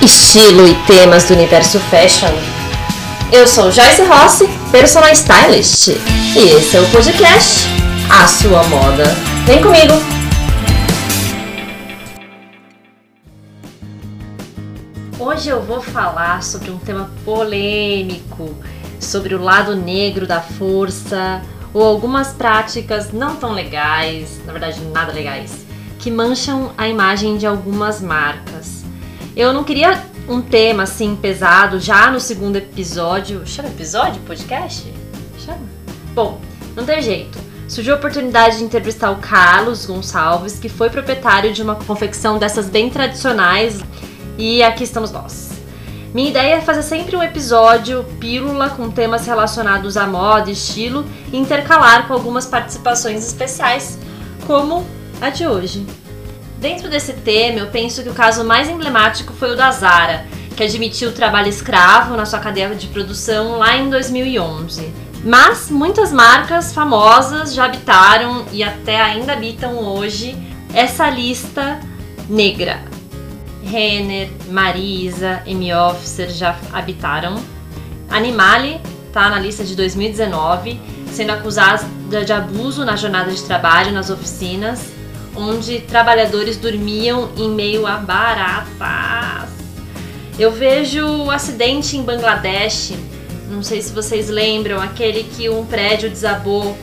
estilo e temas do universo fashion. Eu sou Joyce Rossi, personal stylist, e esse é o podcast A Sua Moda. Vem comigo! Hoje eu vou falar sobre um tema polêmico, sobre o lado negro da força ou algumas práticas não tão legais, na verdade nada legais, que mancham a imagem de algumas marcas. Eu não queria um tema assim pesado já no segundo episódio. Chama episódio? Podcast? Chama? Bom, não tem jeito. Surgiu a oportunidade de entrevistar o Carlos Gonçalves, que foi proprietário de uma confecção dessas bem tradicionais, e aqui estamos nós. Minha ideia é fazer sempre um episódio pílula com temas relacionados à moda, estilo e intercalar com algumas participações especiais, como a de hoje. Dentro desse tema, eu penso que o caso mais emblemático foi o da Zara, que admitiu trabalho escravo na sua cadeia de produção lá em 2011. Mas muitas marcas famosas já habitaram e até ainda habitam hoje essa lista negra. Renner, Marisa, M. Officer já habitaram. Animale está na lista de 2019, sendo acusada de abuso na jornada de trabalho nas oficinas onde trabalhadores dormiam em meio a baratas. Eu vejo o acidente em Bangladesh, não sei se vocês lembram, aquele que um prédio desabou,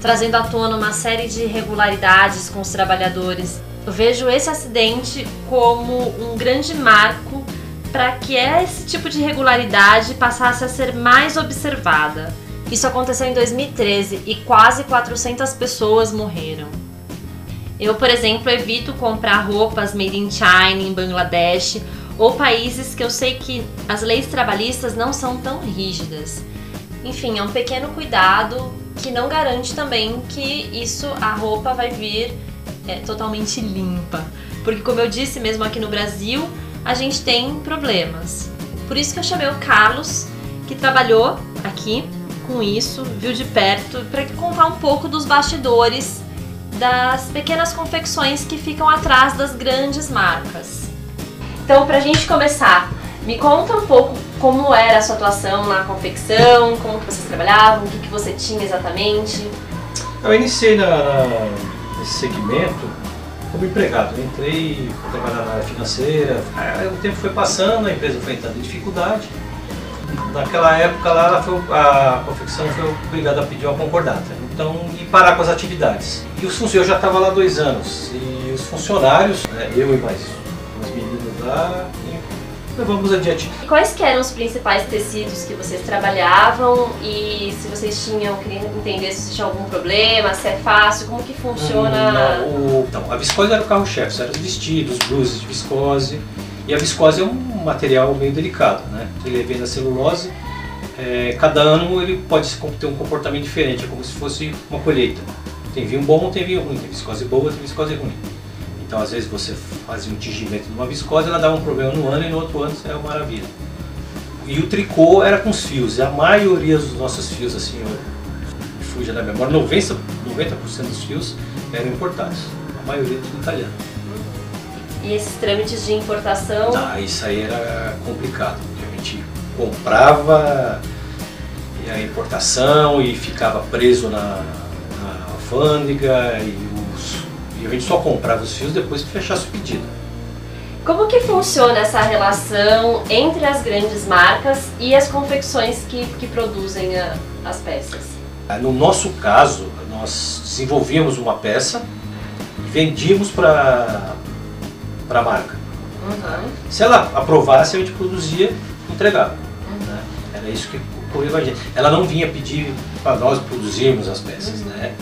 trazendo à tona uma série de irregularidades com os trabalhadores. Eu vejo esse acidente como um grande marco para que esse tipo de irregularidade passasse a ser mais observada. Isso aconteceu em 2013 e quase 400 pessoas morreram. Eu, por exemplo, evito comprar roupas made in China, em Bangladesh ou países que eu sei que as leis trabalhistas não são tão rígidas. Enfim, é um pequeno cuidado que não garante também que isso a roupa vai vir é, totalmente limpa. Porque como eu disse mesmo aqui no Brasil, a gente tem problemas. Por isso que eu chamei o Carlos, que trabalhou aqui com isso, viu de perto, para contar um pouco dos bastidores das pequenas confecções que ficam atrás das grandes marcas. Então, para a gente começar, me conta um pouco como era a sua atuação na confecção, como que vocês trabalhavam, o que, que você tinha exatamente. Eu iniciei na, na, nesse segmento como empregado. Eu entrei para trabalhar na área financeira, aí o tempo foi passando, a empresa foi entrando em dificuldade. Naquela época lá, foi, a confecção foi obrigada a pedir uma concordata então, e parar com as atividades. E os funcionários, eu já estava lá dois anos, e os funcionários, né, eu e mais umas meninas lá, levamos adiante. E quais eram os principais tecidos que vocês trabalhavam e se vocês tinham, queria entender se tinha algum problema, se é fácil, como que funciona? Hum, o, então, a viscose era o carro-chefe, eram os vestidos, blusas de viscose, e a viscose é um material meio delicado, né? Ele é vem da celulose, é, cada ano ele pode ter um comportamento diferente, é como se fosse uma colheita. Tem vinho bom, tem vinho ruim, tem viscose boa, tem viscose ruim. Então às vezes você fazia um tingimento de uma viscose, ela dava um problema no ano e no outro ano é uma maravilha. E o tricô era com os fios, e a maioria dos nossos fios, assim, fuja da memória, 90%, 90 dos fios eram importados, a maioria tudo italiano. E esses trâmites de importação? Ah, isso aí era complicado, comprava a importação e ficava preso na, na alfândega e, os, e a gente só comprava os fios depois que fechasse o pedido. Como que funciona essa relação entre as grandes marcas e as confecções que, que produzem a, as peças? No nosso caso, nós desenvolvíamos uma peça e vendíamos para a marca. Uhum. Se ela aprovasse, a gente produzia e entregava. Era isso que ocorreu com a gente. Ela não vinha pedir para nós produzirmos as peças, uhum. né?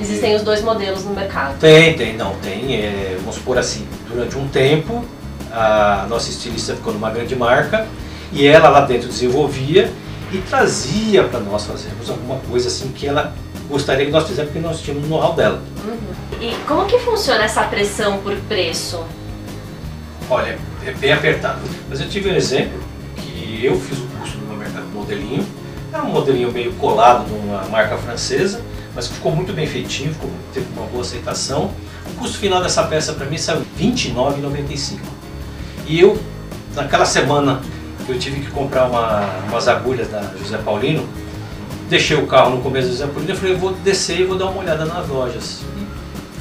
Existem os dois modelos no mercado? Tem, tem, não, tem. É, vamos supor assim, durante um tempo, a nossa estilista ficou numa grande marca e ela lá dentro desenvolvia e trazia para nós fazermos alguma coisa assim que ela gostaria que nós fizéssemos porque nós tínhamos o know-how dela. Uhum. E como que funciona essa pressão por preço? Olha, é bem apertado. Mas eu tive um exemplo que eu fiz mercado modelinho, era um modelinho meio colado de uma marca francesa, mas ficou muito bem feitinho, ficou, teve uma boa aceitação. O custo final dessa peça para mim saiu R$ 29,95. E eu naquela semana eu tive que comprar uma, umas agulhas da José Paulino, deixei o carro no começo do José Paulino e falei, vou descer e vou dar uma olhada nas lojas.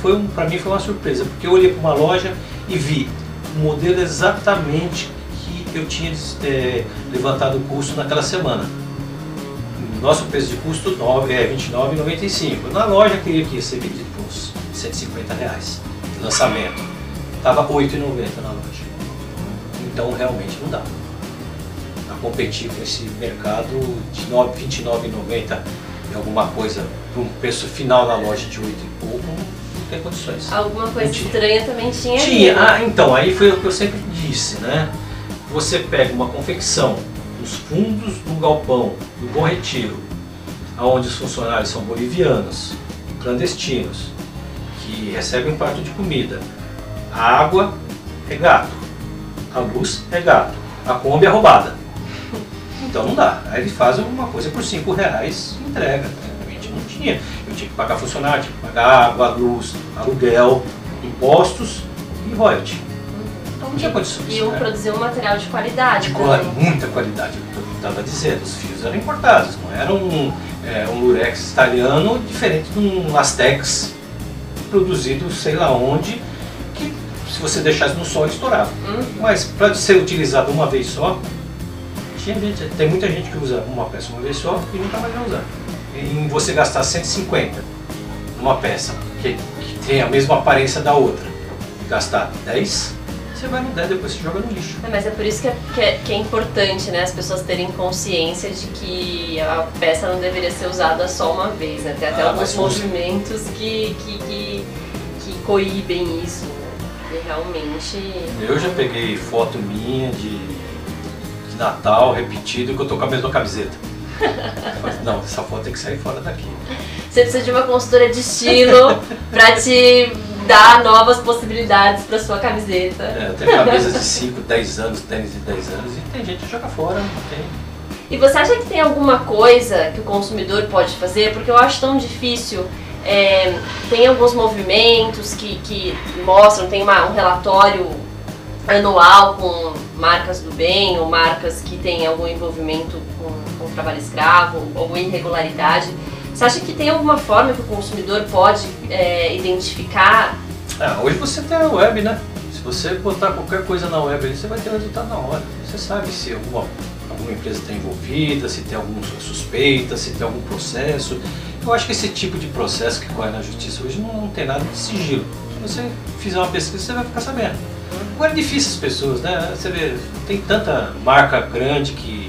foi um, para mim foi uma surpresa, porque eu olhei para uma loja e vi o modelo exatamente que eu tinha é, levantado o custo naquela semana. Nosso preço de custo é R$ 29,95. Na loja queria que ia ser vendido por uns 150 reais. Lançamento. Estava R$ 8,90 na loja. Então realmente não dá. A competir com esse mercado de R$ 29,90 e alguma coisa para um preço final na loja de 8 e pouco, não tem condições. Alguma coisa estranha também tinha. Tinha, ali, né? ah, então, aí foi o que eu sempre disse, né? Você pega uma confecção nos fundos do galpão do Bom Retiro, onde os funcionários são bolivianos, clandestinos, que recebem um prato de comida. A água é gato, a luz é gato, a Kombi é roubada. Então não dá. Aí eles fazem alguma coisa por 5 reais e entrega. Realmente não tinha. Eu tinha que pagar funcionário, tinha que pagar água, luz, aluguel, impostos e royalty. Tinha condições. E né? produzir um material de qualidade. De muita qualidade, eu estava dizendo. Os fios eram importados, não era um, é, um lurex italiano diferente de um Astex produzido sei lá onde se você deixasse no sol, estourava. Hum. Mas para ser utilizado uma vez só, gente, tem muita gente que usa uma peça uma vez só e nunca mais vai usar. Em você gastar 150 numa peça que, que tem a mesma aparência da outra, gastar 10, você vai no 10 depois você joga no lixo. É, mas é por isso que é, que é, que, é, importante né, as pessoas terem consciência de que a peça não deveria ser usada só uma vez. Né? Tem até ah, alguns movimentos que, que, que, que coíbem isso realmente. Eu já peguei foto minha de, de Natal repetido que eu tô com a mesma camiseta. Mas, não, essa foto tem que sair fora daqui. Você precisa de uma consultora de estilo para te dar novas possibilidades para sua camiseta. É, tem camisas de 5, 10 anos, tênis de 10 anos e tem gente que joga fora, não tem. E você acha que tem alguma coisa que o consumidor pode fazer? Porque eu acho tão difícil é, tem alguns movimentos que, que mostram, tem uma, um relatório anual com marcas do bem ou marcas que têm algum envolvimento com, com trabalho escravo ou irregularidade. Você acha que tem alguma forma que o consumidor pode é, identificar? Ah, hoje você tem a web, né? Se você botar qualquer coisa na web, você vai ter resultado na hora. Você sabe se alguma, alguma empresa está envolvida, se tem alguma suspeita, se tem algum processo. Eu acho que esse tipo de processo que corre na justiça hoje não, não tem nada de sigilo. Se você fizer uma pesquisa, você vai ficar sabendo. Agora é difícil as pessoas, né? Você vê, tem tanta marca grande que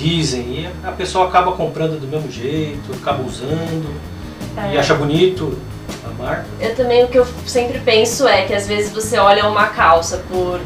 dizem e a pessoa acaba comprando do mesmo jeito, acaba usando é. e acha bonito a marca. Eu também, o que eu sempre penso é que às vezes você olha uma calça por,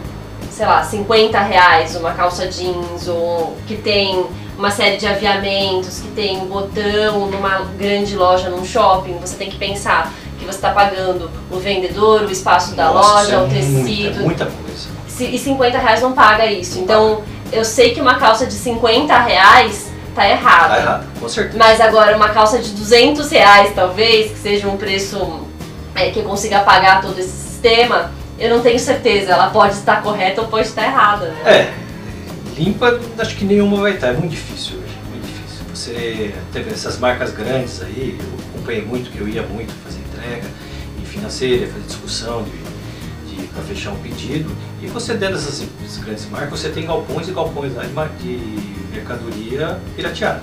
sei lá, 50 reais, uma calça jeans ou que tem uma série de aviamentos, que tem um botão numa grande loja, num shopping, você tem que pensar que você está pagando o vendedor, o espaço da Nossa, loja, é o tecido. Muita, muita coisa. E 50 reais não paga isso. Então, eu sei que uma calça de 50 reais tá errado. Tá errado, com certeza. Mas agora, uma calça de 200 reais, talvez, que seja um preço é, que eu consiga pagar todo esse sistema, eu não tenho certeza. Ela pode estar correta ou pode estar errada. Né? É, limpa, acho que nenhuma vai estar. É muito difícil hoje, muito difícil. Você teve essas marcas grandes aí, eu acompanhei muito, que eu ia muito fazer entrega em financeira, fazer discussão de para fechar um pedido. E você dentro dessas grandes marcas, você tem galpões e galpões de, mercadoria pirateada.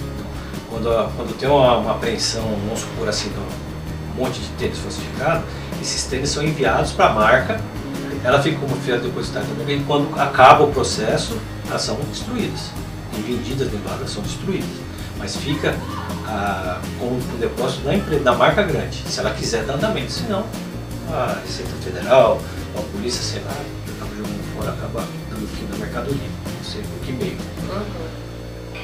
Então, quando, quando tem uma, uma apreensão, vamos supor assim, um monte de tênis falsificado, esses tênis são enviados para a marca ela fica como fiel depositária também, e quando acaba o processo, elas são destruídas. E vendidas dentro da são destruídas. Mas fica ah, com o depósito da, empresa, da marca grande, se ela quiser dar andamento, senão a Receita Federal, a polícia, sei lá, acaba jogando fora, acaba dando fim da mercadoria, não sei por que meio. Uhum.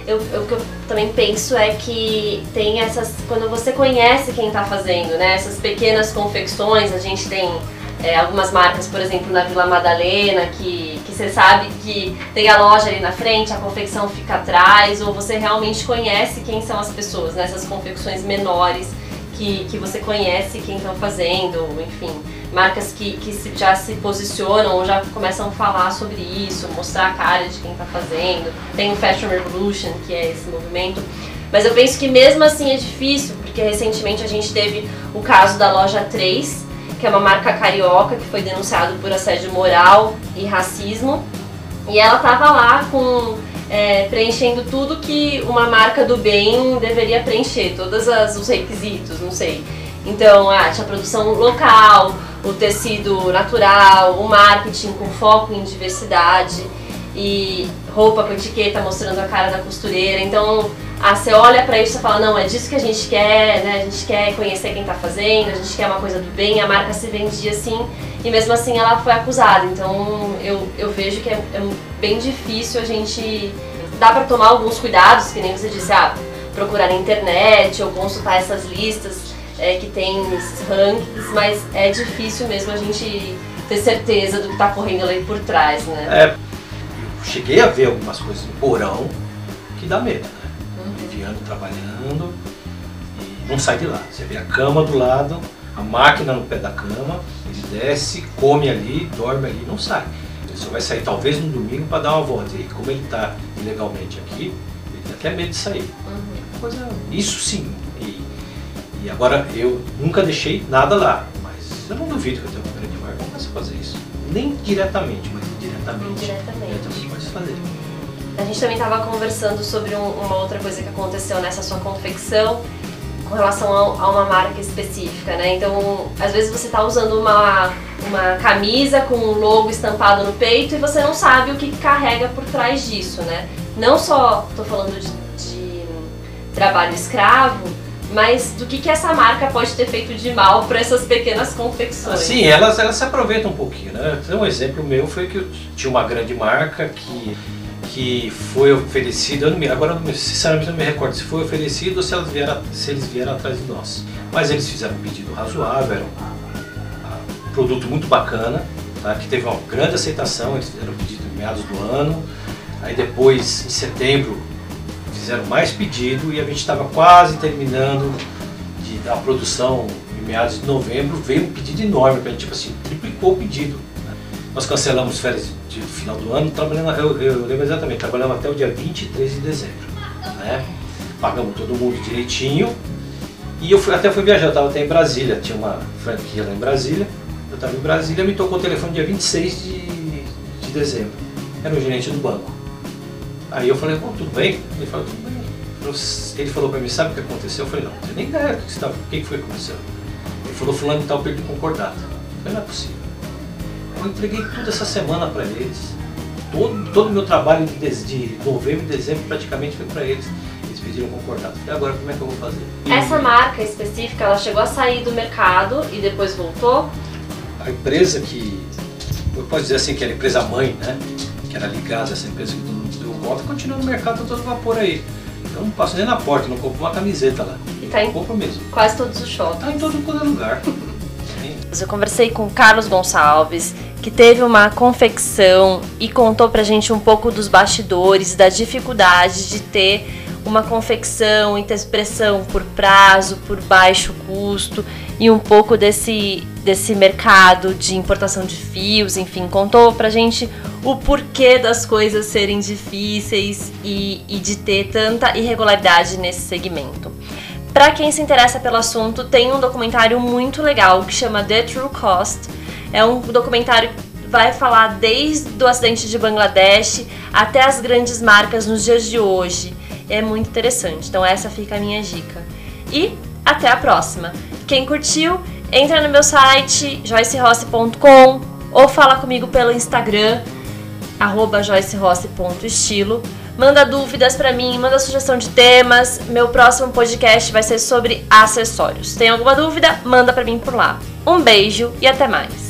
Eu, eu, o que eu também penso é que tem essas. Quando você conhece quem está fazendo, né? Essas pequenas confecções, a gente tem é, algumas marcas, por exemplo, na Vila Madalena, que, que você sabe que tem a loja ali na frente, a confecção fica atrás, ou você realmente conhece quem são as pessoas, né? confecções menores, que, que você conhece quem estão fazendo, enfim. marcas que, que se, já se posicionam já começam a falar sobre isso, mostrar a cara de quem está fazendo. Tem o Fashion Revolution, que é esse movimento. Mas eu penso que mesmo assim é difícil, porque recentemente a gente teve o caso da loja 3, que é uma marca carioca que foi denunciado por assédio moral e racismo. E ela estava lá com é, preenchendo tudo que uma marca do bem deveria preencher, todos as, os requisitos, não sei. Então, ah, tinha produção local, o tecido natural, o marketing com foco em diversidade e roupa com etiqueta mostrando a cara da costureira. Então, ah, você olha para isso e fala, não, é disso que a gente quer, né? A gente quer conhecer quem tá fazendo, a gente quer uma coisa do bem, a marca se vendia assim, e mesmo assim ela foi acusada. Então eu, eu vejo que é, é bem difícil a gente. Dá para tomar alguns cuidados, que nem você disse, ah, procurar na internet ou consultar essas listas é, que tem esses rankings, mas é difícil mesmo a gente ter certeza do que está correndo ali por trás, né? É, cheguei a ver algumas coisas no porão que dá medo, né? Uhum. Trabalhando e não sai de lá. Você vê a cama do lado, a máquina no pé da cama, ele desce, come ali, dorme ali não sai. Ele só vai sair talvez no domingo para dar uma volta. E como ele está ilegalmente aqui, ele tem até medo de sair. Uhum. Coisa, isso sim. E, e, agora eu nunca deixei nada lá, mas eu não duvido que eu tenha uma grande marca comece a fazer isso. Nem diretamente, mas indiretamente. Indiretamente. Fazer. A gente também estava conversando sobre um, uma outra coisa que aconteceu nessa sua confecção com relação a, a, uma marca específica, né? Então, às vezes você está usando uma, uma camisa com um logo estampado no peito e você não sabe o que carrega por trás disso, né? Não só estou falando de, de, trabalho escravo, mas do que, que essa marca pode ter feito de mal para essas pequenas confecções. Sim, elas, elas se aproveitam um pouquinho, né? Um exemplo meu foi que eu tinha uma grande marca que que foi não me, agora sinceramente não me recordo se foi oferecido ou se, elas vieram, se eles vieram atrás de nós. Mas eles fizeram um pedido razoável, era um, um produto muito bacana, tá, que teve uma grande aceitação, eles fizeram o pedido em meados do ano, aí depois, em setembro, fizeram mais pedido e a gente estava quase terminando de dar a produção em meados de novembro, veio um pedido enorme para a gente, tipo assim, triplicou o pedido. Né. Nós cancelamos férias de final do ano, trabalhando, eu, eu lembro exatamente, trabalhamos até o dia 23 de dezembro. Né? Pagamos todo mundo direitinho. E eu fui, até fui viajar, eu estava até em Brasília, tinha uma franquia lá em Brasília. Eu estava em Brasília, me tocou o telefone dia 26 de, de dezembro. Era o gerente do banco. Aí eu falei, bom, tudo bem? Ele falou, tudo bem. Ele falou para mim, sabe o que aconteceu? Eu falei, não, não tenho nem ideia do que, estava, o que foi que aconteceu. Ele falou, fulano tal perdeu concordata. Eu falei, não é possível. Eu entreguei tudo essa semana para eles. Todo, todo o meu trabalho de, de novembro e dezembro praticamente foi para eles. Eles pediram concordado. E agora como é que eu vou fazer? E Essa marca específica, ela chegou a sair do mercado e depois voltou? A empresa que, eu posso dizer assim, que era a empresa mãe, né? Que era ligada a essa empresa que volta, continua no mercado todo vapor aí. Eu não passo nem na porta, não compro uma camiseta lá. E tá em compro mesmo. quase todos os shoppings. Tá em todo, todo lugar. Eu conversei com Carlos Gonçalves, que teve uma confecção e contou pra gente um pouco dos bastidores, da dificuldade de ter uma confecção expressão por prazo, por baixo custo e um pouco desse, desse mercado de importação de fios, enfim, contou pra gente o porquê das coisas serem difíceis e, e de ter tanta irregularidade nesse segmento. Para quem se interessa pelo assunto, tem um documentário muito legal que chama The True Cost. É um documentário que vai falar desde o acidente de Bangladesh até as grandes marcas nos dias de hoje. É muito interessante. Então essa fica a minha dica. E até a próxima. Quem curtiu, entra no meu site joycerossi.com ou fala comigo pelo Instagram joycerossi.estilo Manda dúvidas para mim, manda sugestão de temas. Meu próximo podcast vai ser sobre acessórios. Tem alguma dúvida? Manda para mim por lá. Um beijo e até mais.